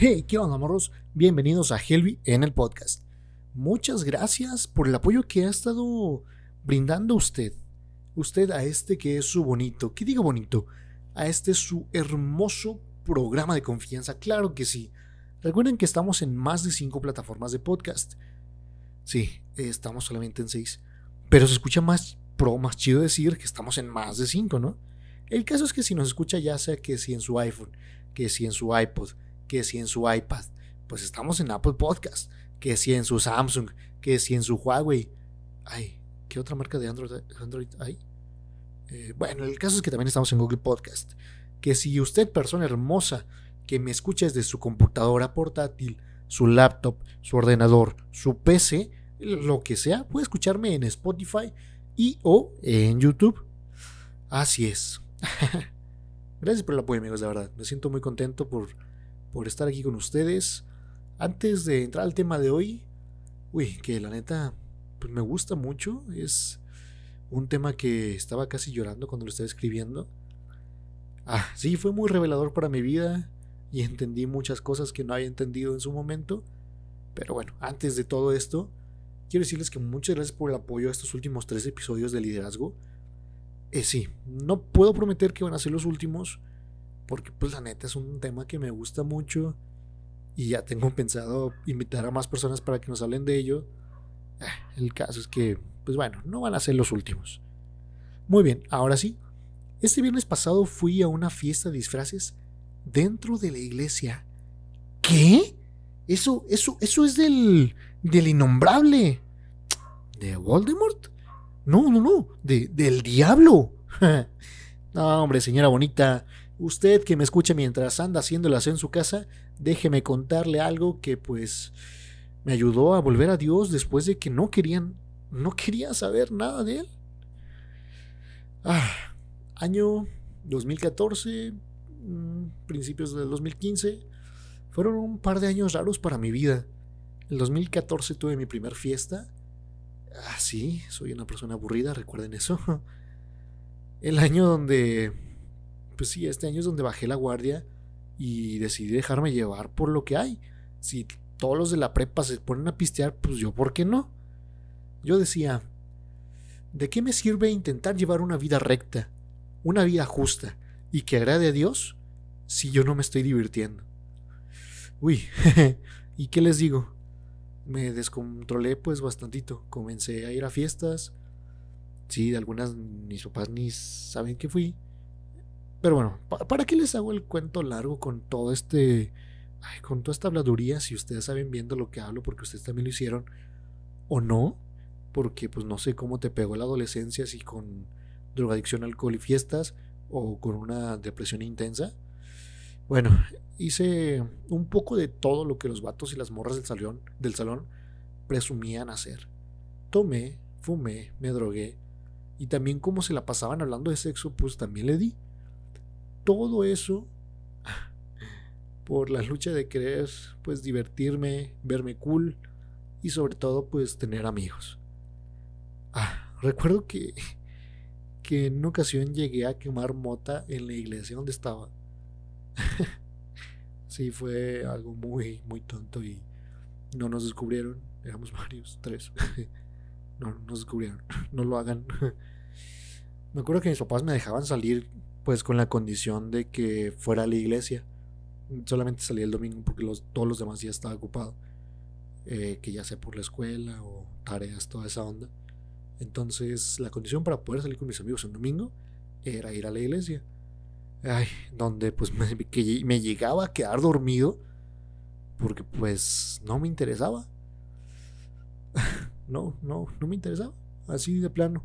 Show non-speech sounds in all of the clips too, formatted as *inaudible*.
Hey, ¿qué onda, morros? Bienvenidos a Helvi en el podcast. Muchas gracias por el apoyo que ha estado brindando usted. Usted a este que es su bonito, ¿qué digo bonito? A este su hermoso programa de confianza, claro que sí. Recuerden que estamos en más de cinco plataformas de podcast. Sí, estamos solamente en seis. Pero se escucha más pro, más chido decir que estamos en más de cinco, ¿no? El caso es que si nos escucha ya sea que si en su iPhone, que si en su iPod, que si en su iPad, pues estamos en Apple Podcast, que si en su Samsung, que si en su Huawei. Ay, ¿qué otra marca de Android, hay? Eh, bueno, el caso es que también estamos en Google Podcast. Que si usted, persona hermosa, que me escucha desde su computadora portátil, su laptop, su ordenador, su PC, lo que sea, puede escucharme en Spotify y o en YouTube. Así es. *laughs* Gracias por el apoyo, amigos, de verdad. Me siento muy contento por por estar aquí con ustedes. Antes de entrar al tema de hoy, uy, que la neta, pues me gusta mucho. Es un tema que estaba casi llorando cuando lo estaba escribiendo. Ah, sí, fue muy revelador para mi vida y entendí muchas cosas que no había entendido en su momento. Pero bueno, antes de todo esto, quiero decirles que muchas gracias por el apoyo a estos últimos tres episodios de liderazgo. Eh, sí, no puedo prometer que van a ser los últimos, porque pues la neta es un tema que me gusta mucho y ya tengo pensado invitar a más personas para que nos hablen de ello. Ah, el caso es que, pues bueno, no van a ser los últimos. Muy bien, ahora sí. Este viernes pasado fui a una fiesta de disfraces dentro de la iglesia. ¿Qué? Eso, eso, eso es del, del innombrable. ¿De Voldemort? No, no, no, de, del diablo. *laughs* no, hombre, señora bonita, Usted que me escucha mientras anda haciendo el en su casa, déjeme contarle algo que pues me ayudó a volver a Dios después de que no querían, no quería saber nada de él. Ah, año 2014, mm, principios del 2015, fueron un par de años raros para mi vida. El 2014 tuve mi primer fiesta. Ah, sí, soy una persona aburrida, recuerden eso. *laughs* El año donde pues sí, este año es donde bajé la guardia y decidí dejarme llevar por lo que hay. Si todos los de la prepa se ponen a pistear, pues yo, ¿por qué no? Yo decía, ¿de qué me sirve intentar llevar una vida recta, una vida justa y que agrade a Dios si yo no me estoy divirtiendo? Uy, *laughs* ¿y qué les digo? Me descontrolé pues bastantito. Comencé a ir a fiestas. Sí, de algunas mis papás ni saben que fui. Pero bueno, ¿para qué les hago el cuento largo con todo este. con toda esta habladuría? Si ustedes saben viendo lo que hablo, porque ustedes también lo hicieron, o no, porque pues no sé cómo te pegó la adolescencia, si con drogadicción, alcohol y fiestas, o con una depresión intensa. Bueno, hice un poco de todo lo que los vatos y las morras del salón, del salón presumían hacer. Tomé, fumé, me drogué, y también como se la pasaban hablando de sexo, pues también le di todo eso por la lucha de querer pues divertirme, verme cool y sobre todo pues tener amigos. Ah, recuerdo que que en una ocasión llegué a quemar mota en la iglesia donde estaba. *laughs* sí, fue algo muy muy tonto y no nos descubrieron, éramos varios, tres. *laughs* no nos descubrieron, no lo hagan. *laughs* Me acuerdo que mis papás me dejaban salir pues con la condición de que fuera a la iglesia. Solamente salía el domingo porque todos los demás días estaba ocupado. Eh, que ya sea por la escuela o tareas, toda esa onda. Entonces la condición para poder salir con mis amigos un domingo era ir a la iglesia. Ay, donde pues *laughs* me, me llegaba a quedar dormido porque pues no me interesaba. *laughs* no, no, no me interesaba. Así de plano.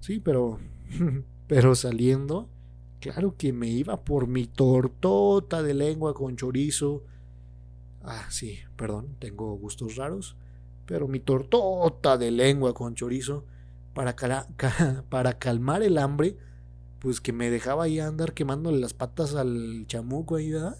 Sí, pero *laughs* Pero saliendo, claro que me iba por mi tortota de lengua con chorizo. Ah, sí, perdón, tengo gustos raros. Pero mi tortota de lengua con chorizo para, *laughs* para calmar el hambre, pues que me dejaba ahí andar quemándole las patas al chamuco ahí, ¿verdad?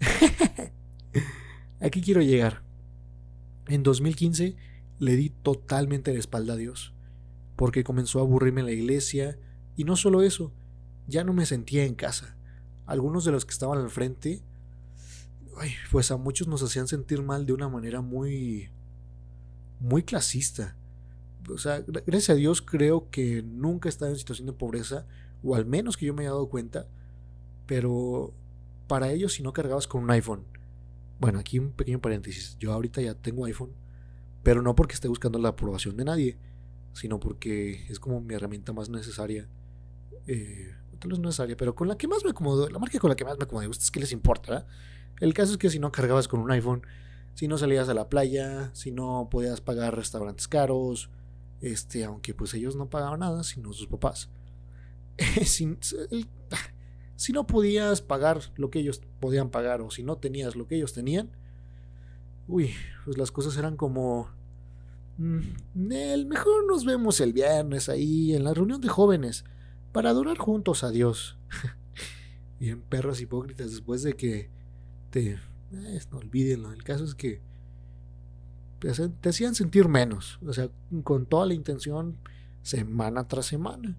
*laughs* Aquí quiero llegar. En 2015 le di totalmente la espalda a Dios, porque comenzó a aburrirme la iglesia, y no solo eso, ya no me sentía en casa. Algunos de los que estaban al frente, pues a muchos nos hacían sentir mal de una manera muy, muy clasista. O sea, gracias a Dios creo que nunca he estado en situación de pobreza, o al menos que yo me haya dado cuenta, pero para ellos si no cargabas con un iPhone, bueno, aquí un pequeño paréntesis, yo ahorita ya tengo iPhone, pero no porque esté buscando la aprobación de nadie, sino porque es como mi herramienta más necesaria. Eh, vez necesaria, pero con la que más me acomodo, la marca con la que más me acomodo, ¿ustedes qué les importa? El caso es que si no cargabas con un iPhone, si no salías a la playa, si no podías pagar restaurantes caros, este, aunque pues ellos no pagaban nada, sino sus papás. *laughs* si, *laughs* si no podías pagar lo que ellos podían pagar o si no tenías lo que ellos tenían, uy, pues las cosas eran como... Mm, el mejor nos vemos el viernes ahí en la reunión de jóvenes para adorar juntos a Dios. *laughs* Bien perros hipócritas después de que te... Eh, no olvídenlo, el caso es que te, hacían sentir menos, o sea, con toda la intención semana tras semana.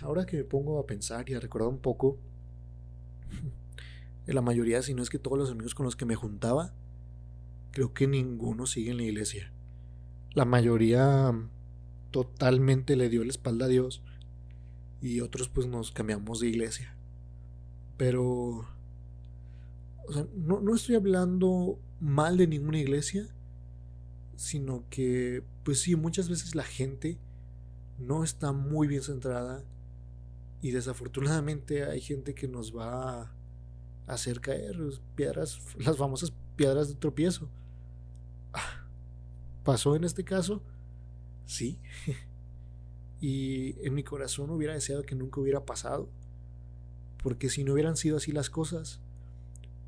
Ahora que me pongo a pensar y a recordar un poco, *laughs* la mayoría, si no es que todos los amigos con los que me juntaba, creo que ninguno sigue en la iglesia. La mayoría totalmente le dio la espalda a Dios y otros pues nos cambiamos de iglesia. Pero o sea, no, no estoy hablando mal de ninguna iglesia, sino que, pues sí, muchas veces la gente no está muy bien centrada y desafortunadamente hay gente que nos va a hacer caer piedras, las famosas piedras de tropiezo. Ah, ¿Pasó en este caso? Sí. *laughs* y en mi corazón hubiera deseado que nunca hubiera pasado, porque si no hubieran sido así las cosas,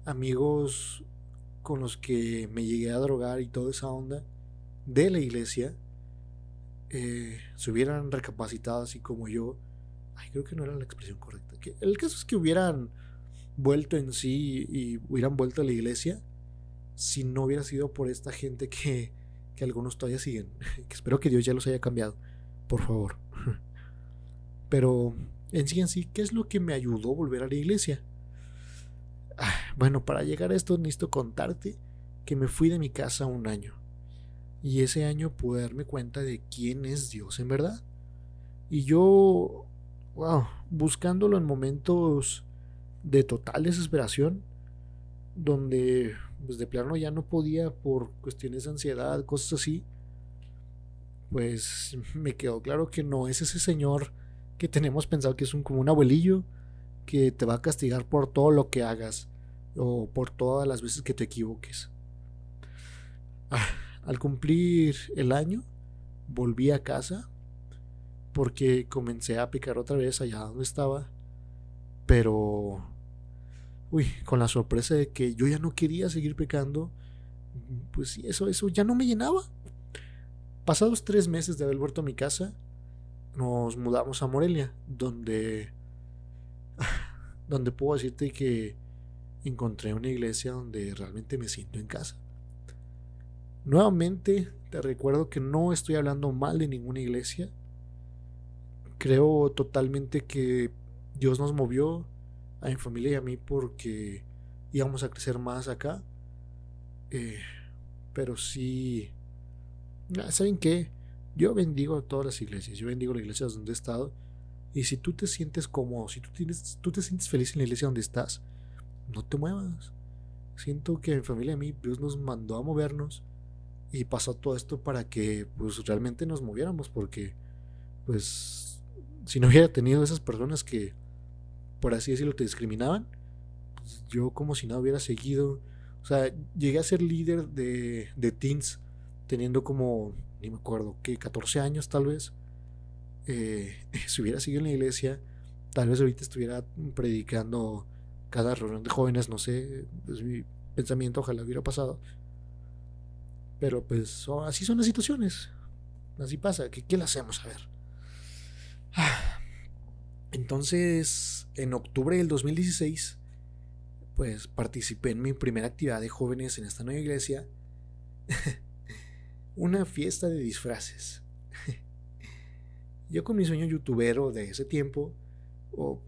amigos con los que me llegué a drogar y toda esa onda de la iglesia eh, se hubieran recapacitado así como yo. Ay, creo que no era la expresión correcta. El caso es que hubieran vuelto en sí y hubieran vuelto a la iglesia si no hubiera sido por esta gente que, que algunos todavía siguen. *laughs* Espero que Dios ya los haya cambiado, por favor. *laughs* Pero en sí en sí, ¿qué es lo que me ayudó a volver a la iglesia? Ah, bueno, para llegar a esto necesito contarte que me fui de mi casa un año. Y ese año pude darme cuenta de quién es Dios en verdad. Y yo, wow, buscándolo en momentos de total desesperación, donde pues de plano ya no podía por cuestiones de ansiedad, cosas así, pues me quedó claro que no es ese señor que tenemos pensado que es un como un abuelillo que te va a castigar por todo lo que hagas o por todas las veces que te equivoques. Ah, al cumplir el año, volví a casa porque comencé a picar otra vez allá donde estaba, pero, uy, con la sorpresa de que yo ya no quería seguir pecando, pues eso, eso ya no me llenaba. Pasados tres meses de haber vuelto a mi casa, nos mudamos a Morelia, donde *laughs* donde puedo decirte que encontré una iglesia donde realmente me siento en casa. Nuevamente te recuerdo que no estoy hablando mal de ninguna iglesia. Creo totalmente que Dios nos movió a mi familia y a mí porque íbamos a crecer más acá. Eh, pero sí, ¿saben qué? Yo bendigo a todas las iglesias, yo bendigo las iglesias donde he estado y si tú te sientes cómodo, si tú, tienes, tú te sientes feliz en la iglesia donde estás, no te muevas. Siento que mi familia a mí, Dios nos mandó a movernos y pasó todo esto para que pues realmente nos moviéramos porque pues si no hubiera tenido esas personas que por así decirlo te discriminaban, pues, yo como si no hubiera seguido, o sea, llegué a ser líder de, de teens teniendo como, ni me acuerdo, que 14 años tal vez eh, *laughs* si hubiera seguido en la iglesia, tal vez ahorita estuviera predicando cada reunión de jóvenes, no sé, es mi pensamiento, ojalá hubiera pasado. Pero pues así son las situaciones, así pasa, ¿qué, qué le hacemos? A ver. Entonces, en octubre del 2016, pues participé en mi primera actividad de jóvenes en esta nueva iglesia, *laughs* una fiesta de disfraces. *laughs* Yo con mi sueño youtubero de ese tiempo, o,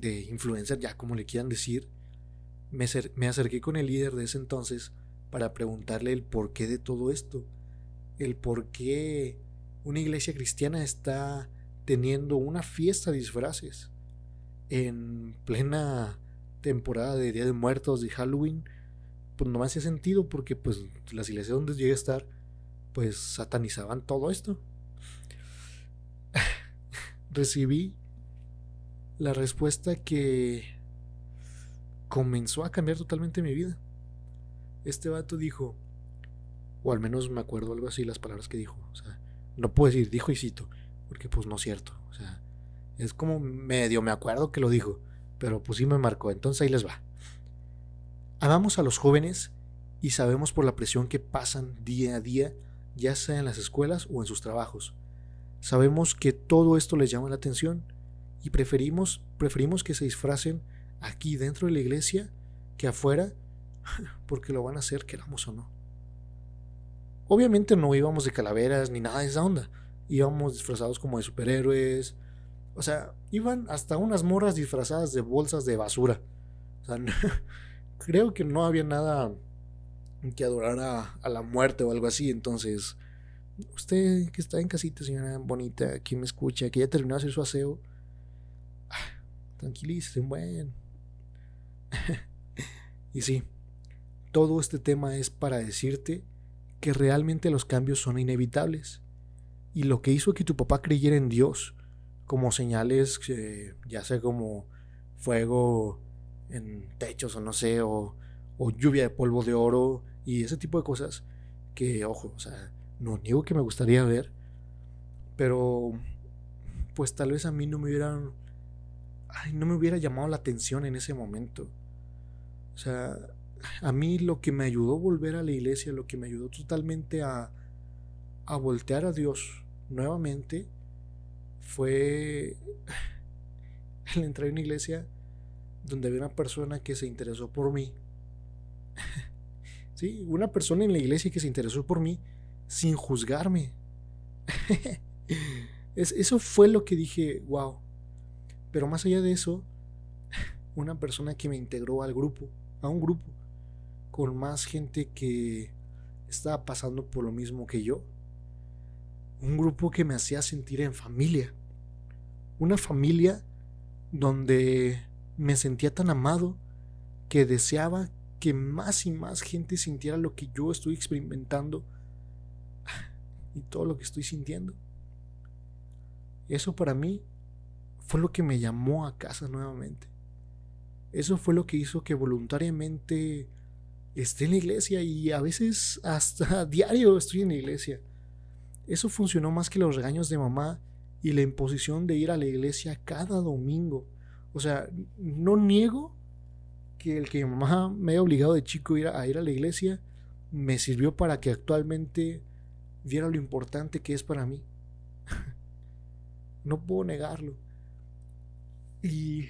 de influencer, ya como le quieran decir, me, me acerqué con el líder de ese entonces para preguntarle el porqué de todo esto, el por qué una iglesia cristiana está teniendo una fiesta de disfraces en plena temporada de Día de Muertos, de Halloween, pues no me hacía sentido porque pues las iglesias donde llegué a estar, pues satanizaban todo esto. *laughs* Recibí la respuesta que comenzó a cambiar totalmente mi vida. Este vato dijo, o al menos me acuerdo algo así las palabras que dijo, o sea, no puedo decir dijo y cito, porque pues no es cierto, o sea, es como medio me acuerdo que lo dijo, pero pues sí me marcó, entonces ahí les va. Amamos a los jóvenes y sabemos por la presión que pasan día a día, ya sea en las escuelas o en sus trabajos. Sabemos que todo esto les llama la atención y preferimos, preferimos que se disfracen aquí dentro de la iglesia que afuera *laughs* porque lo van a hacer queramos o no. Obviamente no íbamos de calaveras ni nada de esa onda. Íbamos disfrazados como de superhéroes. O sea, iban hasta unas morras disfrazadas de bolsas de basura. O sea, *laughs* creo que no había nada que adorara a la muerte o algo así. Entonces, usted que está en casita, señora bonita, que me escucha, que ya terminó de hacer su aseo, tranquilícese, bueno. *laughs* y sí, todo este tema es para decirte que realmente los cambios son inevitables. Y lo que hizo que tu papá creyera en Dios, como señales, ya sea como fuego, en techos o no sé, o, lluvia de polvo de oro y ese tipo de cosas que, ojo, o sea, no niego que me gustaría ver, pero pues tal vez a mí no me hubieran, ay, no me hubiera llamado la atención en ese momento. O sea, a mí lo que me ayudó a volver a la iglesia, lo que me ayudó totalmente a, a voltear a Dios nuevamente, fue *laughs* el entrar en una iglesia donde había una persona que se interesó por mí. *laughs* sí, una persona en la iglesia que se interesó por mí sin juzgarme. *laughs* eso fue lo que dije, wow. Pero más allá de eso, una persona que me integró al grupo, a un grupo, con más gente que estaba pasando por lo mismo que yo. Un grupo que me hacía sentir en familia. Una familia donde me sentía tan amado que deseaba que más y más gente sintiera lo que yo estoy experimentando y todo lo que estoy sintiendo. Eso para mí fue lo que me llamó a casa nuevamente. Eso fue lo que hizo que voluntariamente esté en la iglesia y a veces hasta *laughs* diario estoy en la iglesia. Eso funcionó más que los regaños de mamá y la imposición de ir a la iglesia cada domingo. O sea, no niego que el que mi mamá me haya obligado de chico a ir a, ir a la iglesia me sirvió para que actualmente viera lo importante que es para mí. *laughs* no puedo negarlo. Y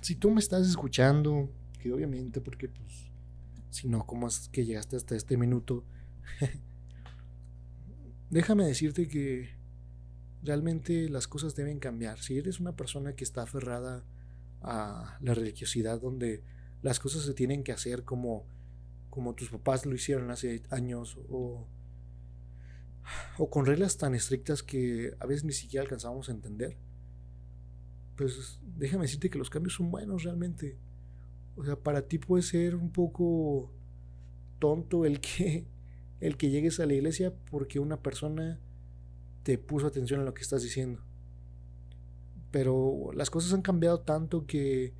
si tú me estás escuchando, que obviamente porque pues si no, ¿cómo es que llegaste hasta este minuto? *laughs* Déjame decirte que realmente las cosas deben cambiar. Si eres una persona que está aferrada a la religiosidad donde las cosas se tienen que hacer como, como tus papás lo hicieron hace años o, o con reglas tan estrictas que a veces ni siquiera alcanzamos a entender, pues déjame decirte que los cambios son buenos realmente. O sea, para ti puede ser un poco tonto el que el que llegues a la iglesia porque una persona te puso atención a lo que estás diciendo. Pero las cosas han cambiado tanto que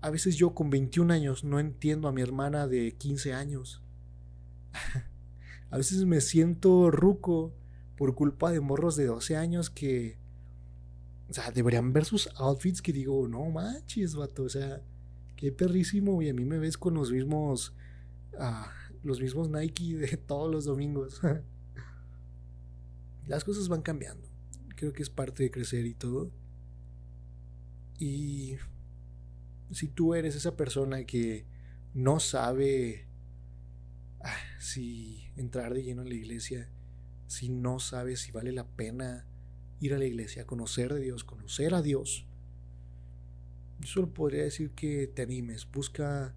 a veces yo con 21 años no entiendo a mi hermana de 15 años. *laughs* a veces me siento ruco por culpa de morros de 12 años que o sea, deberían ver sus outfits que digo, no manches, vato, o sea, qué perrísimo. Y a mí me ves con los mismos. Ah, los mismos Nike de *laughs* todos los domingos. *laughs* Las cosas van cambiando. Creo que es parte de crecer y todo. Y si tú eres esa persona que no sabe ah, si entrar de lleno en la iglesia, si no sabe si vale la pena ir a la iglesia, conocer a Dios, conocer a Dios, yo solo podría decir que te animes, busca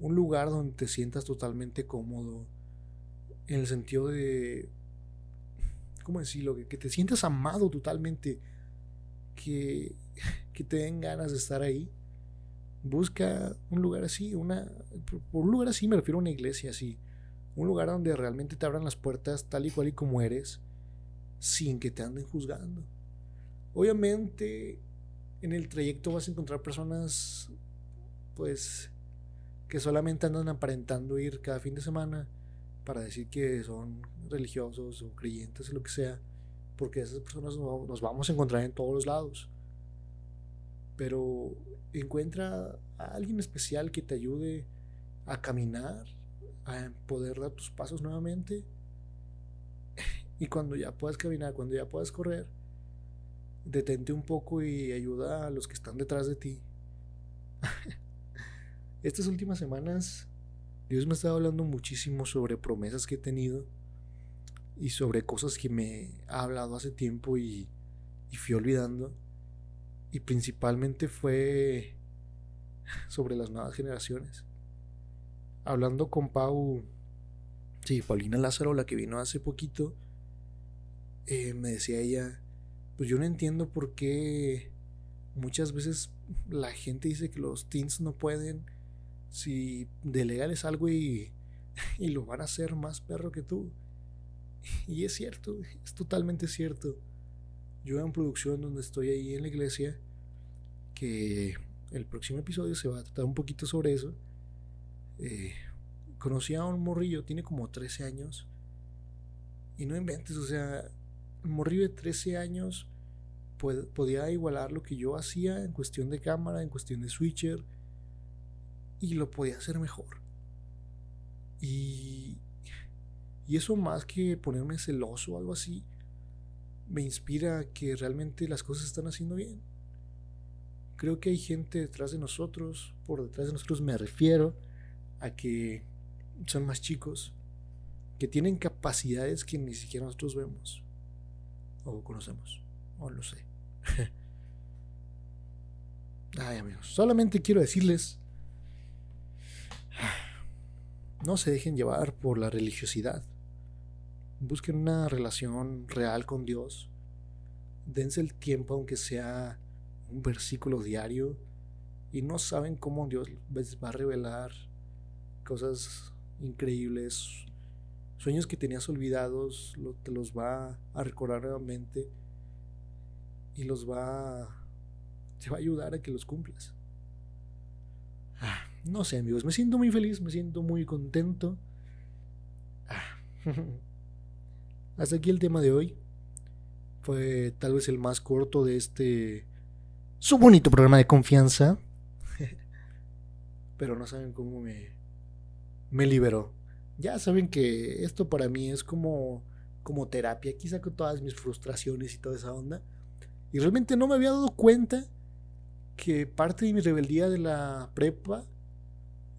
un lugar donde te sientas totalmente cómodo, en el sentido de, ¿cómo decirlo? Que, te sientas amado totalmente, que, que te den ganas de estar ahí. Busca un lugar así, una, por un lugar así me refiero a una iglesia así, un lugar donde realmente te abran las puertas tal y cual y como eres, sin que te anden juzgando. Obviamente en el trayecto vas a encontrar personas pues que solamente andan aparentando ir cada fin de semana para decir que son religiosos o creyentes o lo que sea, porque esas personas nos vamos a encontrar en todos los lados. Pero encuentra a alguien especial que te ayude a caminar, a poder dar tus pasos nuevamente. *laughs* Y cuando ya puedas caminar, cuando ya puedas correr, detente un poco y ayuda a los que están detrás de ti. *laughs* Estas últimas semanas Dios me ha estado hablando muchísimo sobre promesas que he tenido y sobre cosas que me ha hablado hace tiempo y, y fui olvidando. Y principalmente fue *laughs* sobre las nuevas generaciones. Hablando con Pau, sí, Paulina Lázaro, la que vino hace poquito, eh, me decía ella, pues yo no entiendo por qué muchas veces la gente dice que los teens no pueden si delegales algo y, *laughs* y lo van a hacer más perro que tú. Y es cierto, es totalmente cierto. Yo en producción donde estoy ahí en la iglesia, que el próximo episodio se va a tratar un poquito sobre eso. Eh, conocí a un morrillo, tiene como 13 años. Y no inventes, o sea, un morrillo de 13 años podía igualar lo que yo hacía en cuestión de cámara, en cuestión de switcher, y lo podía hacer mejor. Y, y eso más que ponerme celoso o algo así, me inspira que realmente las cosas están haciendo bien. Creo que hay gente detrás de nosotros, por detrás de nosotros me refiero a que son más chicos, que tienen capacidades que ni siquiera nosotros vemos o conocemos, o lo sé. *laughs* Ay amigos, solamente quiero decirles, no se dejen llevar por la religiosidad. Busquen una relación real con Dios. Dense el tiempo, aunque sea un versículo diario, y no saben cómo Dios les va a revelar cosas increíbles, sueños que tenías olvidados, te los va a recordar nuevamente y los va, te va a ayudar a que los cumplas. No sé, amigos, me siento muy feliz, me siento muy contento. Ah, *laughs* hasta aquí el tema de hoy. Fue tal vez el más corto de este su bonito programa de confianza. *laughs* Pero no saben cómo me, me liberó. Ya saben que esto para mí es como, como terapia. Aquí saco todas mis frustraciones y toda esa onda. Y realmente no me había dado cuenta que parte de mi rebeldía de la prepa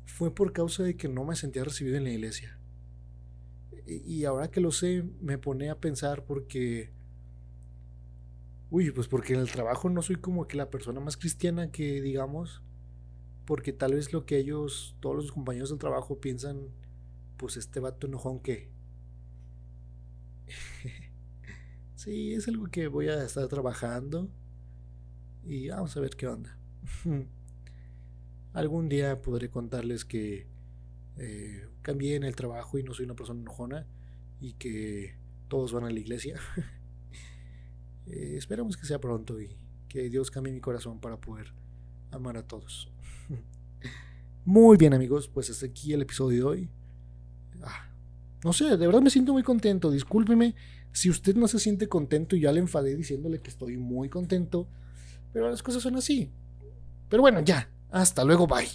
fue por causa de que no me sentía recibido en la iglesia. Y ahora que lo sé, me pone a pensar porque... Uy, pues porque en el trabajo no soy como que la persona más cristiana que digamos, porque tal vez lo que ellos, todos los compañeros del trabajo piensan, pues este vato enojón que... *laughs* Sí, es algo que voy a estar trabajando y vamos a ver qué onda. *laughs* Algún día podré contarles que eh, cambié en el trabajo y no soy una persona enojona y que todos van a la iglesia. *laughs* eh, esperamos que sea pronto y que Dios cambie mi corazón para poder amar a todos. *laughs* Muy bien amigos, pues hasta aquí el episodio de hoy. Ah, no sé, de verdad me siento muy contento. Discúlpeme si usted no se siente contento y ya le enfadé diciéndole que estoy muy contento, pero las cosas son así. Pero bueno, ya, hasta luego, bye.